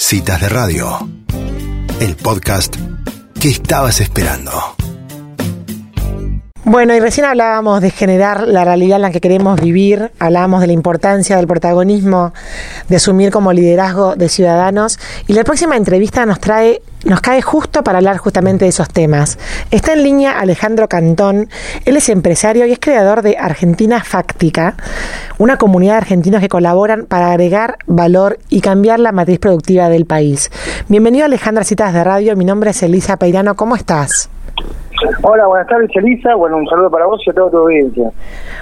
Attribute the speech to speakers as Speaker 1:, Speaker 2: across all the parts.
Speaker 1: Citas de Radio, el podcast que estabas esperando.
Speaker 2: Bueno, y recién hablábamos de generar la realidad en la que queremos vivir, hablábamos de la importancia del protagonismo, de asumir como liderazgo de ciudadanos, y la próxima entrevista nos trae, nos cae justo para hablar justamente de esos temas. Está en línea Alejandro Cantón, él es empresario y es creador de Argentina Fáctica, una comunidad de argentinos que colaboran para agregar valor y cambiar la matriz productiva del país. Bienvenido Alejandro a Citas de Radio, mi nombre es Elisa Peirano, ¿cómo estás?
Speaker 3: Hola, buenas tardes, Elisa. Bueno, un saludo para vos y a toda tu audiencia.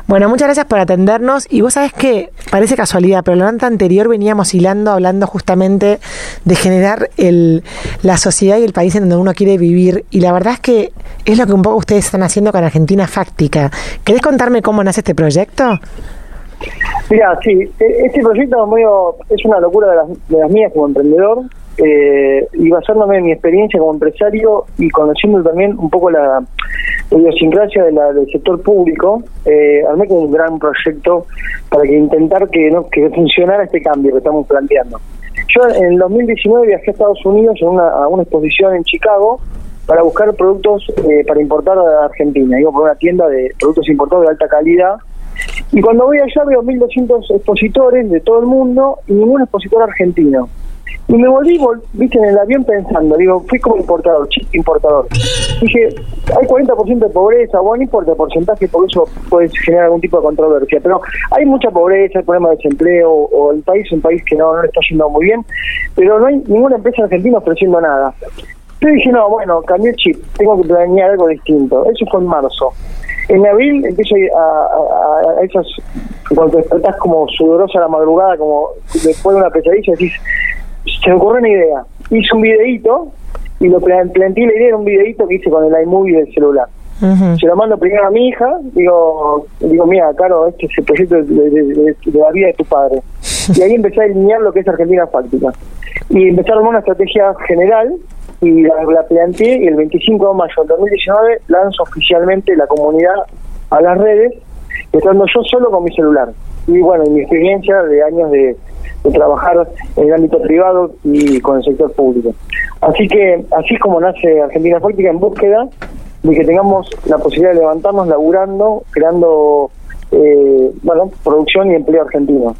Speaker 2: Bueno, muchas gracias por atendernos. Y vos sabés que parece casualidad, pero la nota anterior veníamos hilando hablando justamente de generar el, la sociedad y el país en donde uno quiere vivir. Y la verdad es que es lo que un poco ustedes están haciendo con Argentina Fáctica. ¿Querés contarme cómo nace este proyecto?
Speaker 3: Mira, sí, e-, este proyecto es, muy, es una locura de las, de las mías como emprendedor eh, y basándome en mi experiencia como empresario y conociendo también un poco la, idiosincrasia de la, del sector público, eh, armé como un gran proyecto para que intentar que, ¿no? que funcionara este cambio que estamos planteando. Yo en el 2019 viajé a Estados Unidos en una, a una exposición en Chicago para buscar productos eh, para importar a Argentina. Iba por una tienda de productos importados de alta calidad. Y cuando voy allá veo 1.200 expositores de todo el mundo y ningún expositor argentino. Y me volví, viste, en el avión pensando, digo, fui como importador, chip importador. Dije, hay 40% de pobreza, bueno, no importa el porcentaje, por eso puede generar algún tipo de controversia, pero hay mucha pobreza, hay problemas de desempleo, o el país es un país que no, no le está yendo muy bien, pero no hay ninguna empresa argentina ofreciendo nada. Entonces dije, no, bueno, cambié el chip, tengo que planear algo distinto. Eso fue en marzo. En abril empiezo a, a, a esas, cuando estás como sudorosa a la madrugada, como después de una pesadilla, decís, se me ocurrió una idea. Hice un videíto y lo planteé la idea era un videíto que hice con el iMovie del celular. Se lo mando primero a mi hija, digo, digo mira, Caro, este es el proyecto de, la vida de tu padre. Y ahí empecé a alinear lo que es Argentina Fáctica. Y empecé a armar una estrategia general y la, la planteé y el 25 de mayo del 2019 lanzo oficialmente la comunidad a las redes, estando yo solo con mi celular. Y bueno, mi experiencia de años de, de trabajar en el ámbito privado y con el sector público. Así que así es como nace Argentina Política en búsqueda de que tengamos la posibilidad de levantarnos laburando, creando eh, bueno producción y empleo argentino.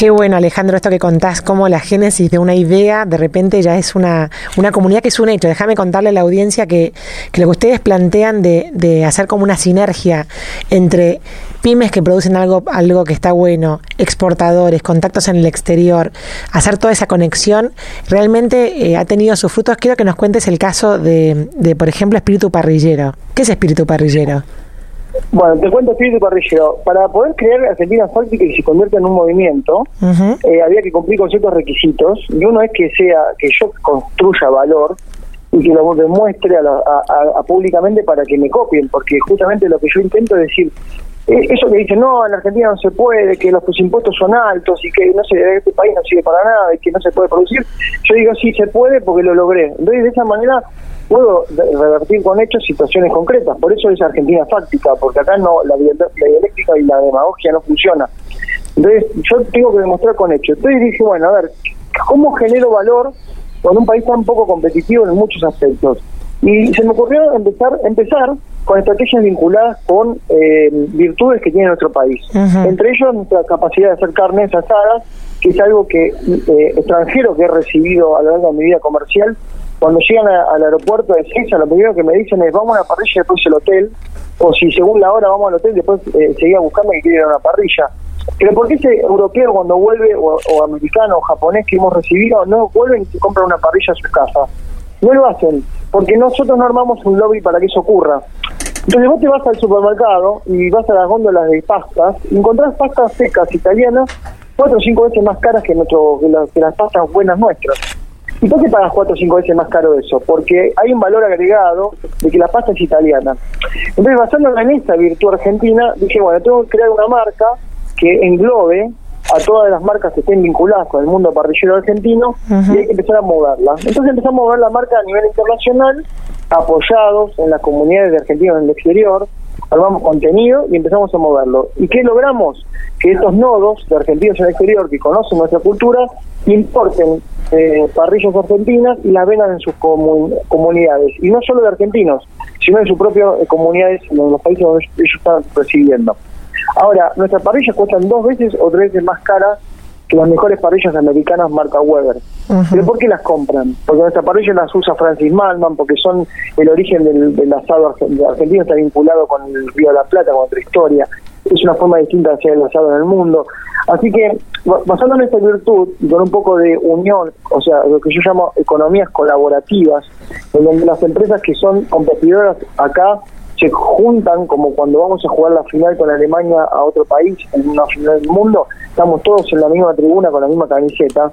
Speaker 2: Qué bueno, Alejandro, esto que contás, cómo la génesis de una idea de repente ya es una, una comunidad que es un hecho. Déjame contarle a la audiencia que, lo que ustedes plantean de, de hacer como una sinergia entre pymes que producen algo, algo que está bueno, exportadores, contactos en el exterior, hacer toda esa conexión, realmente eh, ha tenido sus frutos. Quiero que nos cuentes el caso de, de, por ejemplo, Espíritu Parrillero. ¿Qué es Espíritu Parrillero?
Speaker 3: Bueno, te cuento Espíritu Parrillero. Para poder crear Argentina Fáctica y se convierta en un movimiento, uh -huh. eh, había que cumplir con ciertos requisitos. Y uno es que sea que yo construya valor y que lo demuestre a, la, a, a, públicamente para que me copien, porque justamente lo que yo intento es decir, eso que dicen, no, en Argentina no se puede, que los impuestos son altos y que no este país no sirve para nada y que no se puede producir, yo digo, sí se puede porque lo logré. Entonces, de esa manera puedo revertir con hechos situaciones concretas. Por eso es Argentina fáctica, porque acá no la, la dialéctica y la demagogia no funciona. Entonces, yo tengo que demostrar con hechos. Entonces dije, bueno, a ver, ¿cómo genero valor con un país tan poco competitivo en muchos aspectos? Y se me ocurrió empezar, empezar con estrategias vinculadas con eh, virtudes que tiene nuestro país. Uh -huh. Entre ellos, nuestra capacidad de hacer carnes asadas, que es algo que eh, extranjero que he recibido a lo largo de mi vida comercial. Cuando llegan a, al aeropuerto de César, lo primero que me dicen es vamos a una parrilla y después el hotel. O si según la hora vamos al hotel, después eh, seguía buscando y quiere ir a una parrilla. Pero ¿por qué ese europeo cuando vuelve, o, o americano o japonés que hemos recibido, no vuelven y se compran una parrilla a su casa? No lo hacen, porque nosotros no armamos un lobby para que eso ocurra. Entonces vos te vas al supermercado y vas a las góndolas de pastas y encontrás pastas secas italianas cuatro o cinco veces más caras que, nuestro, que, la, que las pastas buenas nuestras. ¿Y por qué pagas cuatro o cinco veces más caro eso? Porque hay un valor agregado de que la pasta es italiana. Entonces, basándome en esta virtud argentina, dije, bueno, tengo que crear una marca que englobe a todas las marcas que estén vinculadas con el mundo parrillero argentino y hay que empezar a moverla. Entonces empezamos a mover la marca a nivel internacional, apoyados en las comunidades de argentinos en el exterior, armamos contenido y empezamos a moverlo. ¿Y qué logramos? Que estos nodos de argentinos en el exterior que conocen nuestra cultura importen eh, parrillas argentinas y las vendan en sus comunidades. Y no solo de argentinos, sino en sus propias eh, comunidades, en los países donde ellos están residiendo. Ahora, nuestras parrillas cuestan dos veces o tres veces más caras que las mejores parrillas americanas marca Weber. ¿Pero por qué las compran? Porque nuestras parrillas las usa Francis Malman, porque son el origen del, asado argentino, está vinculado con el Río de la Plata, con otra historia. Es una forma distinta de hacer el asado en el mundo. Así que, basando en esta virtud y con un poco de unión, o sea, lo que yo llamo economías colaborativas, en donde las empresas que son competidoras acá se juntan como cuando vamos a jugar la final con Alemania a otro país, en una final del mundo, estamos todos en la misma tribuna con la misma camiseta.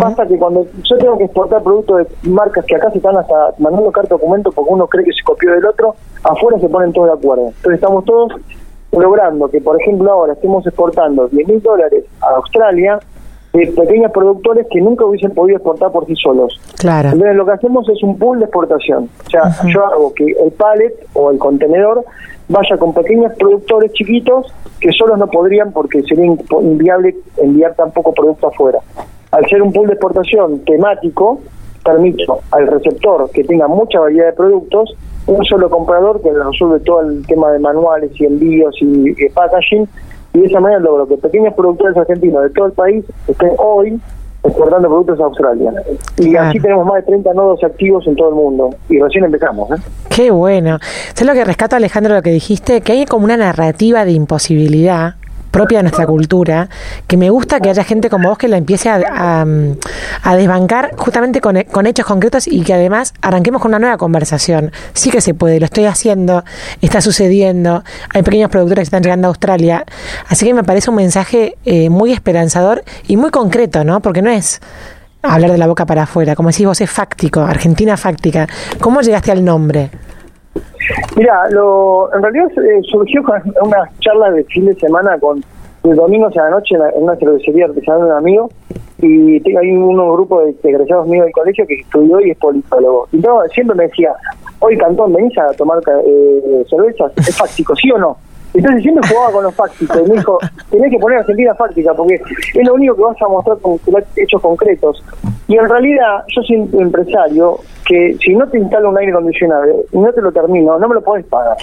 Speaker 3: Pasa que cuando yo tengo que exportar productos de marcas que acá se están hasta mandando carta documento porque uno cree que se copió del otro, afuera se ponen todos de acuerdo. Entonces estamos todos logrando que, por ejemplo, ahora estemos exportando 10 mil dólares a Australia de pequeños productores que nunca hubiesen podido exportar por sí solos.
Speaker 2: Claro.
Speaker 3: Entonces lo que hacemos es un pool de exportación. O sea, yo hago que el pallet o el contenedor vaya con pequeños productores chiquitos que solos no podrían porque sería inviable enviar tan poco producto afuera. Al ser un pool de exportación temático, permito al receptor que tenga mucha variedad de productos, un solo comprador que resuelve todo el tema de manuales y envíos y, y packaging y de esa manera logro que pequeños productores argentinos de todo el país estén hoy exportando productos a Australia. Y así tenemos más de 30 nodos activos en todo el mundo. Y recién empezamos. ¿eh?
Speaker 2: Qué bueno. ¿Sabes lo que rescato, Alejandro, lo que dijiste? Que hay como una narrativa de imposibilidad propia de nuestra cultura, que me gusta que haya gente como vos que la empiece a, a, desbancar justamente con, con, hechos concretos y que además arranquemos con una nueva conversación. Sí que se puede, lo estoy haciendo, está sucediendo, hay pequeños productores que están llegando a Australia, así que me parece un mensaje eh, muy esperanzador y muy concreto, ¿no? Porque no es hablar de la boca para afuera, como decís vos, es fáctico, Argentina fáctica. ¿Cómo llegaste al nombre?
Speaker 3: Mira, lo, en realidad eh, surgió con una charla de fin de semana con el domingo a la noche en, una cervecería artesanal de un amigo y tengo ahí un, grupo de, egresados míos del colegio que estudió y es politólogo. Y todo, siempre me decía, hoy Cantón, ¿venís a tomar eh, cervezas? ¿Es fáctico, sí o no? Entonces siempre jugaba con los fácticos y me dijo, tenés que poner Argentina fáctica porque es lo único que vas a mostrar con hechos concretos. Y en realidad yo soy un empresario que si no te instalo un aire acondicionado y no te lo termino, no me lo podés pagar.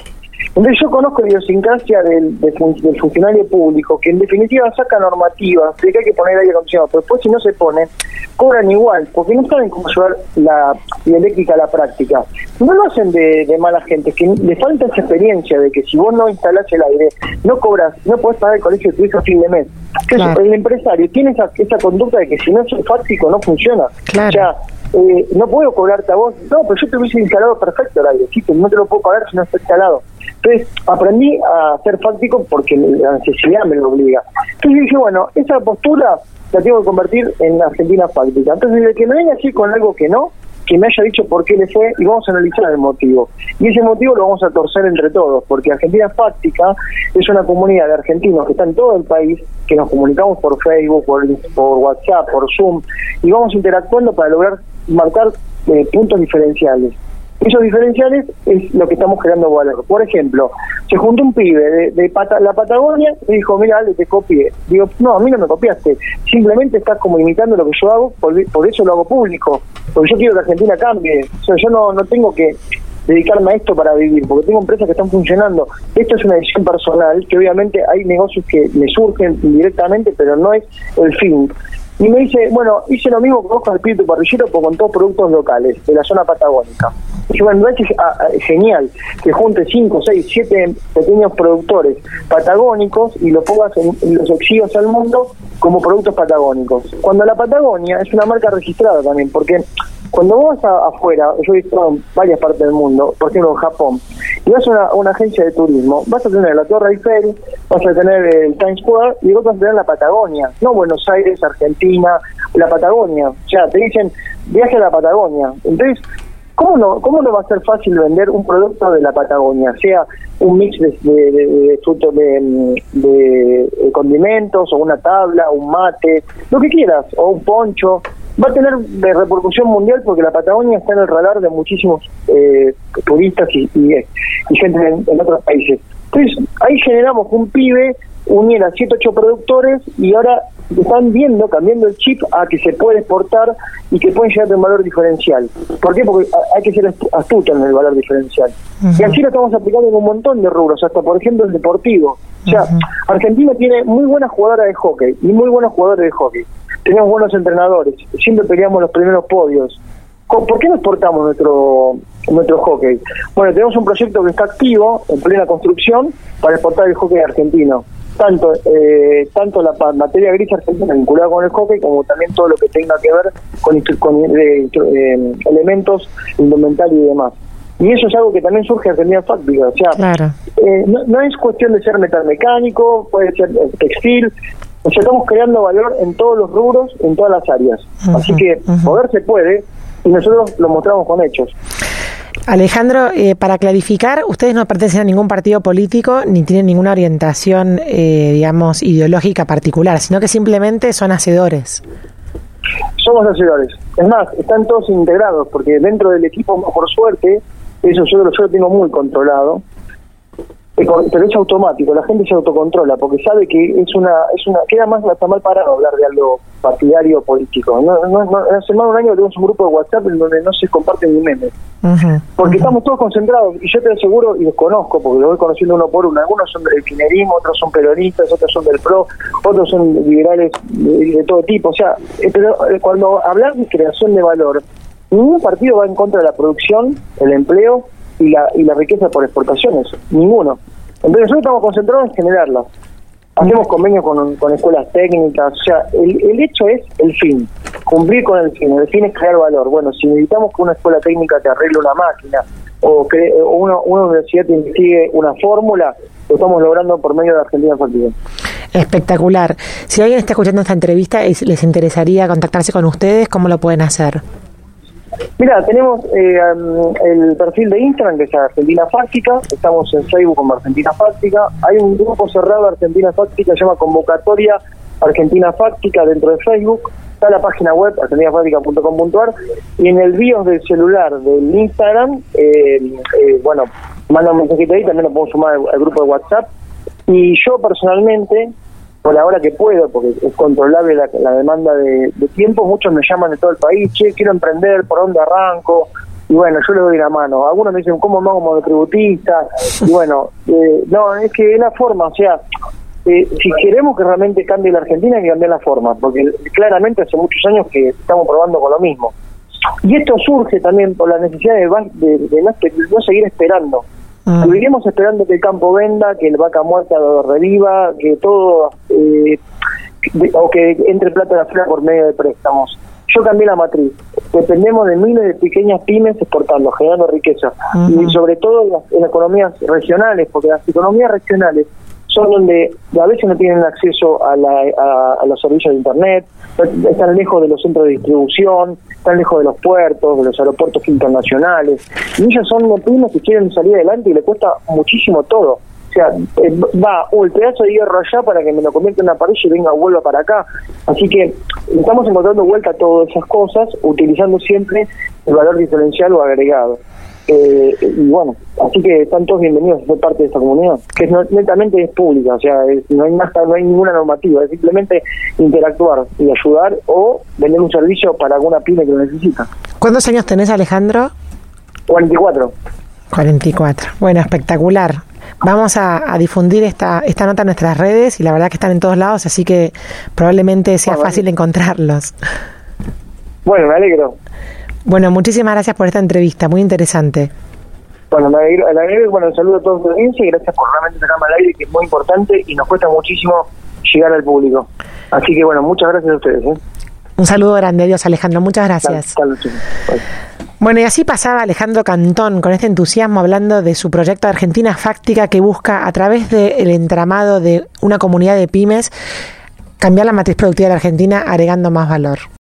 Speaker 3: Entonces yo conozco la idiosincrasia del, del, funcionario público, que en definitiva saca normativas de que hay que poner aire acondicionado, pero después si no se pone, cobran igual, porque no saben cómo llevar la, eléctrica a la práctica. No lo hacen de, mala gente, que le falta esa experiencia de que si vos no instalás el aire, no cobras, no podés pagar el colegio de tu hijo a fin de mes. el empresario tiene esa, esa conducta de que si no es fáctico no funciona.
Speaker 2: Claro.
Speaker 3: O sea, eh, no puedo cobrarte a vos, no, pero yo te hubiese instalado perfecto el aire, no te lo puedo pagar si no está instalado. Entonces aprendí a ser fáctico porque la necesidad me lo obliga. Entonces dije, bueno, esa postura la tengo que convertir en Argentina fáctica. Entonces, de que me venga así con algo que no, que me haya dicho por qué le fue y vamos a analizar el motivo. Y ese motivo lo vamos a torcer entre todos, porque Argentina Fáctica es una comunidad de argentinos que está en todo el país, que nos comunicamos por Facebook, por, por WhatsApp, por Zoom, y vamos interactuando para lograr marcar eh, puntos diferenciales. Esos diferenciales es lo que estamos creando valor. Por ejemplo, se juntó un pibe de, de la Patagonia y dijo, mira, Ale, te copié. Digo, no, a mí no me copiaste. Simplemente estás como imitando lo que yo hago, por, eso lo hago público. Porque yo quiero que Argentina cambie. O sea, yo no, no tengo que dedicarme a esto para vivir, porque tengo empresas que están funcionando. Esto es una decisión personal, que obviamente hay negocios que me surgen indirectamente, pero no es el fin. Y me dice, bueno, hice lo mismo con el Espíritu Parrillero, pero con todos productos locales, de la zona patagónica. Y bueno, ah, genial que junte 5, 6, 7 pequeños productores patagónicos y los pongas en, los exhibas al mundo como productos patagónicos. Cuando la Patagonia es una marca registrada también, porque cuando vos vas afuera, yo he visto en varias partes del mundo, por ejemplo en Japón, y vas a una, agencia de turismo, vas a tener la Torre Eiffel, vas a tener el Times Square y vos vas a tener la Patagonia, no Buenos Aires, Argentina, la Patagonia. O sea, te dicen viaje a la Patagonia. Entonces, ¿Cómo no, ¿Cómo no va a ser fácil vender un producto de la Patagonia? Sea un mix de, de, de, condimentos, o una tabla, un mate, lo que quieras, o un poncho. Va a tener de repercusión mundial porque la Patagonia está en el radar de muchísimos eh, turistas y, y, gente en, otros países. Entonces, ahí generamos un pibe uniera 7, 8 productores y ahora están viendo, cambiando el chip a que se puede exportar y que pueden llegar a un valor diferencial. ¿Por qué? Porque hay que ser astuto en el valor diferencial. Y así lo estamos aplicando en un montón de rubros, hasta por ejemplo el deportivo. O sea, Argentina tiene muy buenas jugadoras de hockey y muy buenos jugadores de hockey. Tenemos buenos entrenadores, siempre peleamos los primeros podios. ¿Por qué no exportamos nuestro nuestro hockey? Bueno, tenemos un proyecto que está activo, en plena construcción, para exportar el hockey argentino tanto eh, tanto la materia gris argentina vinculada con el hockey como también todo lo que tenga que ver con, con eh, eh, elementos indumentales y demás. Y eso es algo que también surge en Argentina Fáctica. O sea, no, es cuestión de ser metalmecánico, puede ser textil. O sea, estamos creando valor en todos los rubros, en todas las áreas. Así que poder se puede y nosotros lo mostramos con hechos.
Speaker 2: Alejandro, eh, para clarificar, ustedes no pertenecen a ningún partido político ni tienen ninguna orientación, eh, digamos, ideológica particular, sino que simplemente son hacedores.
Speaker 3: Somos hacedores. Es más, están todos integrados, porque dentro del equipo, por suerte, eso yo, yo lo tengo muy controlado pero es automático, la gente se autocontrola porque sabe que es una, es una, queda más hasta mal parado hablar de algo partidario o político. No, no, no, hace más de un año tenemos un grupo de WhatsApp en donde no se comparten ni memes, porque estamos todos concentrados y yo te aseguro y los conozco porque los voy conociendo uno por uno. Algunos son del finerismo, otros son peronistas, otros son del PRO, otros son liberales de, todo tipo. O sea, eh, pero eh, cuando hablar de creación de valor, ningún partido va en contra de la producción, el empleo y la, y la riqueza por exportaciones, ninguno. Entonces nosotros estamos concentrados en generarlas. Hacemos convenios con, con escuelas técnicas, o sea, el, el hecho es el fin, cumplir con el fin, el fin es crear valor. Bueno, si necesitamos que una escuela técnica te arregle una máquina o que una, una universidad te investigue una fórmula, lo estamos logrando por medio de Argentina Factiva.
Speaker 2: Espectacular. Si alguien está escuchando esta entrevista y les interesaría contactarse con ustedes, ¿cómo lo pueden hacer?
Speaker 3: Mira, tenemos eh, el perfil de Instagram que es Argentina Fáctica, estamos en Facebook como Argentina Fáctica, hay un grupo cerrado Argentina Fáctica, se llama Convocatoria Argentina Fáctica dentro de Facebook, está la página web argentinafáctica.com.ar y en el BIOS del celular del Instagram, eh, eh, bueno, manda un mensajito ahí, también lo podemos sumar al grupo de WhatsApp. Y yo personalmente por la hora que puedo, porque es controlable la, demanda de, tiempo, muchos me llaman de todo el país, che, quiero emprender, ¿por dónde arranco? Y bueno, yo le doy la mano. Algunos me dicen, ¿cómo hago como tributista? Y bueno, eh, no, es que es la forma, o sea, eh, si queremos que realmente cambie la Argentina, hay que cambiar la forma, porque claramente hace muchos años que estamos probando con lo mismo. Y esto surge también por la necesidad de, de no seguir esperando. Ah. esperando que el campo venda, que el vaca muerta reviva, que todo, eh, o que entre plata a la flor por medio de préstamos. Yo cambié la matriz. Dependemos de miles de pequeñas pymes exportando, generando riqueza. Y sobre todo en las, economías regionales, porque las economías regionales son donde a veces no tienen acceso a, a, los servicios de Internet, están lejos de los centros de distribución, están lejos de los puertos, de los aeropuertos internacionales. Y ellos son pymes que quieren salir adelante y le cuesta muchísimo todo. O sea, eh, va uh, el pedazo de hierro allá para que me lo convierta en una pared y venga, vuelva para acá. Así que estamos encontrando vuelta a todas esas cosas, utilizando siempre el valor diferencial o agregado. Eh, y bueno, así que están todos bienvenidos a ser parte de esta comunidad, que es netamente es pública, o sea, no hay más, no hay ninguna normativa, es simplemente interactuar y ayudar o vender un servicio para alguna pyme que lo necesita.
Speaker 2: ¿Cuántos años tenés, Alejandro?
Speaker 3: 44.
Speaker 2: 44. Bueno, espectacular. Vamos a, difundir esta, esta nota en nuestras redes y la verdad que están en todos lados, así que probablemente sea fácil encontrarlos.
Speaker 3: Bueno, me alegro.
Speaker 2: Bueno, muchísimas gracias por esta entrevista, muy interesante.
Speaker 3: Bueno, me alegro, bueno, un saludo a todos los audiencia y gracias por realmente sacarme al aire, que es muy importante y nos cuesta muchísimo llegar al público. Así que bueno, muchas gracias a ustedes. ¿eh?
Speaker 2: Un saludo grande, Dios Alejandro, muchas gracias. bueno, y así pasaba Alejandro Cantón con este entusiasmo hablando de su proyecto Argentina Fáctica que busca a través del entramado de una comunidad de pymes cambiar la matriz productiva de la Argentina agregando más valor.